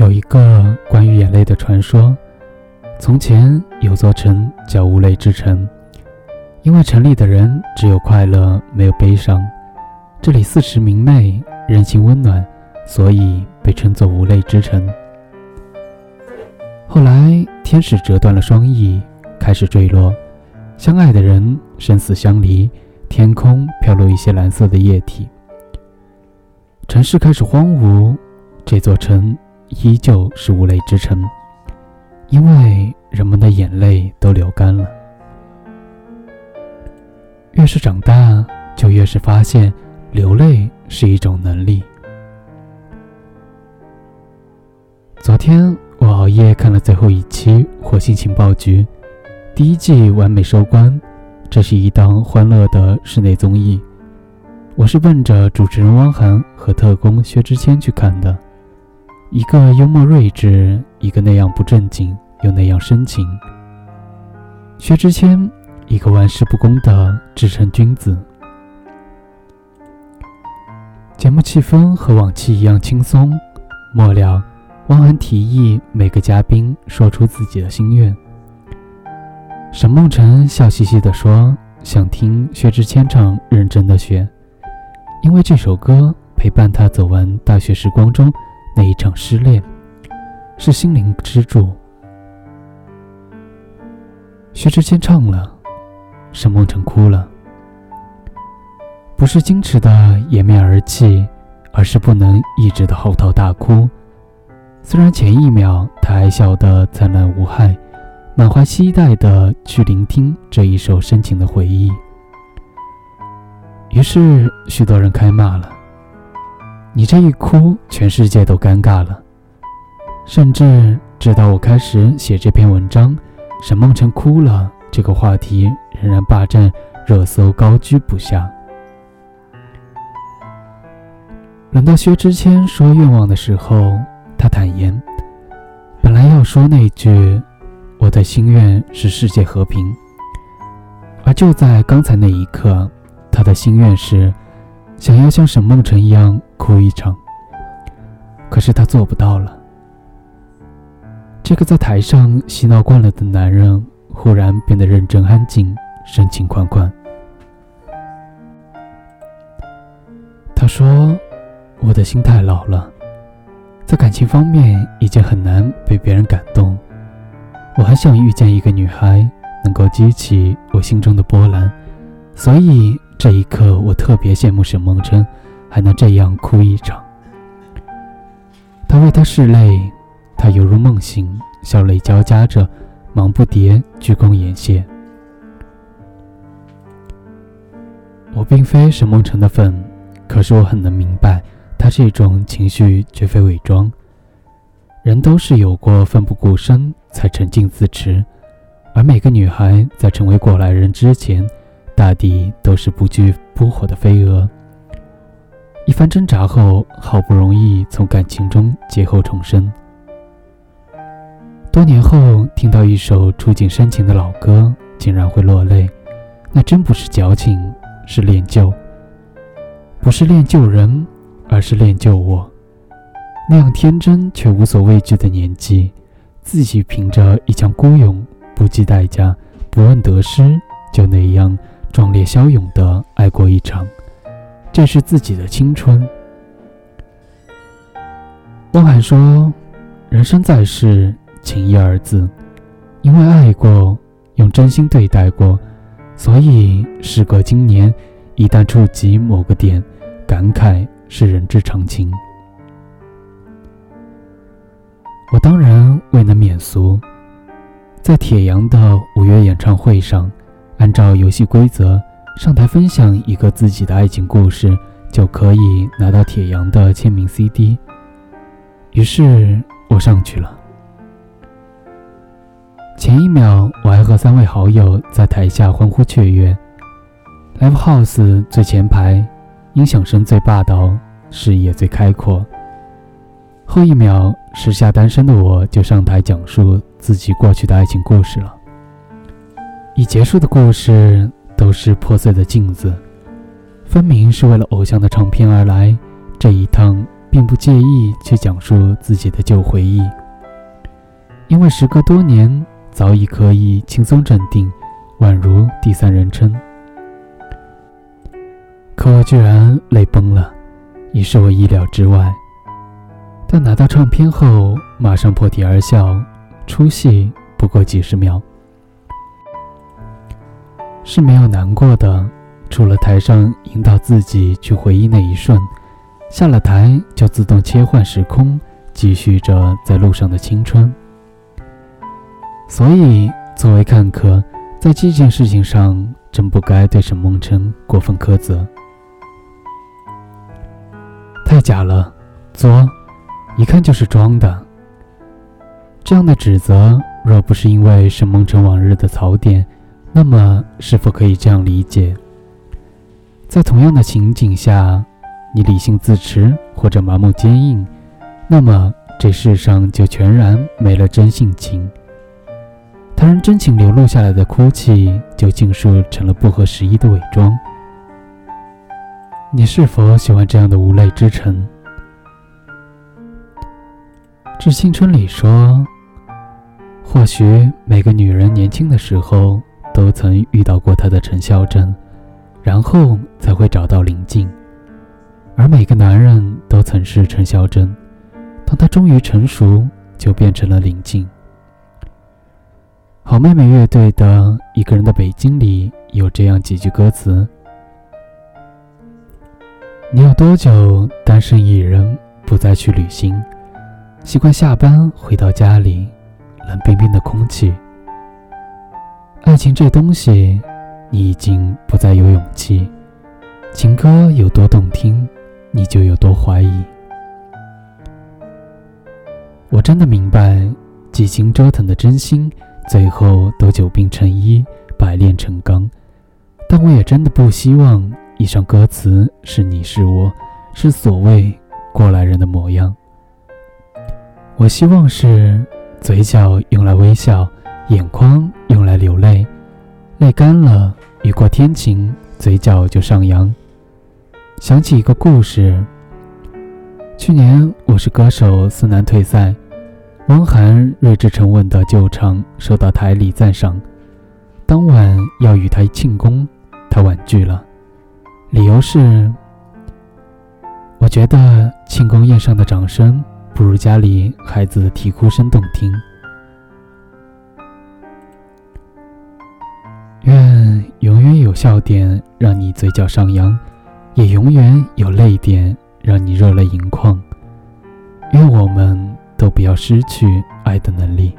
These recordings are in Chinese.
有一个关于眼泪的传说：从前有座城叫无泪之城，因为城里的人只有快乐，没有悲伤。这里四时明媚，人心温暖，所以被称作无泪之城。后来天使折断了双翼，开始坠落，相爱的人生死相离，天空飘落一些蓝色的液体，城市开始荒芜，这座城依旧是无泪之城，因为人们的眼泪都流干了。越是长大，就越是发现。流泪是一种能力。昨天我熬夜看了最后一期《火星情报局》，第一季完美收官。这是一档欢乐的室内综艺，我是奔着主持人汪涵和特工薛之谦去看的。一个幽默睿智，一个那样不正经又那样深情。薛之谦，一个玩世不恭的至诚君子。节目气氛和往期一样轻松。末了，汪涵提议每个嘉宾说出自己的心愿。沈梦辰笑嘻嘻地说：“想听薛之谦唱《认真的雪》，因为这首歌陪伴他走完大学时光中那一场失恋，是心灵支柱。”薛之谦唱了，沈梦辰哭了。不是矜持的掩面而泣，而是不能抑制的嚎啕大哭。虽然前一秒他还笑得灿烂无害，满怀期待的去聆听这一首深情的回忆，于是许多人开骂了：“你这一哭，全世界都尴尬了。”甚至直到我开始写这篇文章，沈梦辰哭了这个话题仍然霸占热搜，高居不下。轮到薛之谦说愿望的时候，他坦言，本来要说那句“我的心愿是世界和平”，而就在刚才那一刻，他的心愿是想要像沈梦辰一样哭一场。可是他做不到了。这个在台上嬉闹惯了的男人，忽然变得认真安静，深情款款。他说。我的心太老了，在感情方面已经很难被别人感动。我很想遇见一个女孩，能够激起我心中的波澜，所以这一刻我特别羡慕沈梦辰，还能这样哭一场。他为她拭泪，他犹如梦醒，笑泪交加着，忙不迭，鞠躬言谢。我并非沈梦辰的粉，可是我很能明白。他这种情绪绝非伪装，人都是有过奋不顾身才沉静自持，而每个女孩在成为过来人之前，大抵都是不惧扑火的飞蛾。一番挣扎后，好不容易从感情中劫后重生。多年后听到一首触景生情的老歌，竟然会落泪，那真不是矫情，是恋旧，不是恋旧人。而是恋旧我那样天真却无所畏惧的年纪，自己凭着一腔孤勇，不计代价，不问得失，就那样壮烈骁勇地爱过一场，这是自己的青春。汪涵说：“人生在世，情义二字，因为爱过，用真心对待过，所以时隔今年，一旦触及某个点，感慨。”是人之常情，我当然未能免俗。在铁阳的五月演唱会上，按照游戏规则上台分享一个自己的爱情故事，就可以拿到铁阳的签名 CD。于是我上去了。前一秒，我还和三位好友在台下欢呼雀跃，Live House 最前排。音响声最霸道，视野最开阔。后一秒，时下单身的我就上台讲述自己过去的爱情故事了。已结束的故事都是破碎的镜子，分明是为了偶像的唱片而来。这一趟并不介意去讲述自己的旧回忆，因为时隔多年，早已可以轻松镇定，宛如第三人称。可我居然泪崩了，已是我意料之外。但拿到唱片后，马上破涕而笑，出戏不过几十秒，是没有难过的，除了台上引导自己去回忆那一瞬，下了台就自动切换时空，继续着在路上的青春。所以，作为看客，在这件事情上，真不该对沈梦辰过分苛责，太假了，作。一看就是装的。这样的指责，若不是因为沈梦辰往日的槽点，那么是否可以这样理解？在同样的情景下，你理性自持或者麻木坚硬，那么这世上就全然没了真性情。他人真情流露下来的哭泣，就尽数成了不合时宜的伪装。你是否喜欢这样的无泪之城？《致青春》里说：“或许每个女人年轻的时候都曾遇到过他的陈孝正，然后才会找到林静；而每个男人都曾是陈孝正，当他终于成熟，就变成了林静。”好妹妹乐队的《一个人的北京》里有这样几句歌词：“你有多久单身一人，不再去旅行？”习惯下班回到家里，冷冰冰的空气。爱情这东西，你已经不再有勇气。情歌有多动听，你就有多怀疑。我真的明白，几经折腾的真心，最后都久病成医，百炼成钢。但我也真的不希望，以上歌词是你是我，是所谓过来人的模样。我希望是嘴角用来微笑，眼眶来流泪，泪干了，雨过天晴，嘴角就上扬。想起一个故事，去年《我是歌手》思南退赛，汪涵睿智沉稳的救场受到台里赞赏，当晚要与他庆功，他婉拒了，理由是：我觉得庆功宴上的掌声。不如家里孩子的啼哭声动听。永远有笑点让你嘴角上扬，也永远有泪点让你热泪盈眶。愿我们都不要失去爱的能力。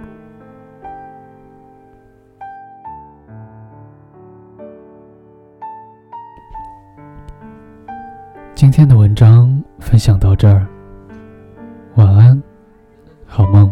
今天的文章分享到这儿。晚安，好梦。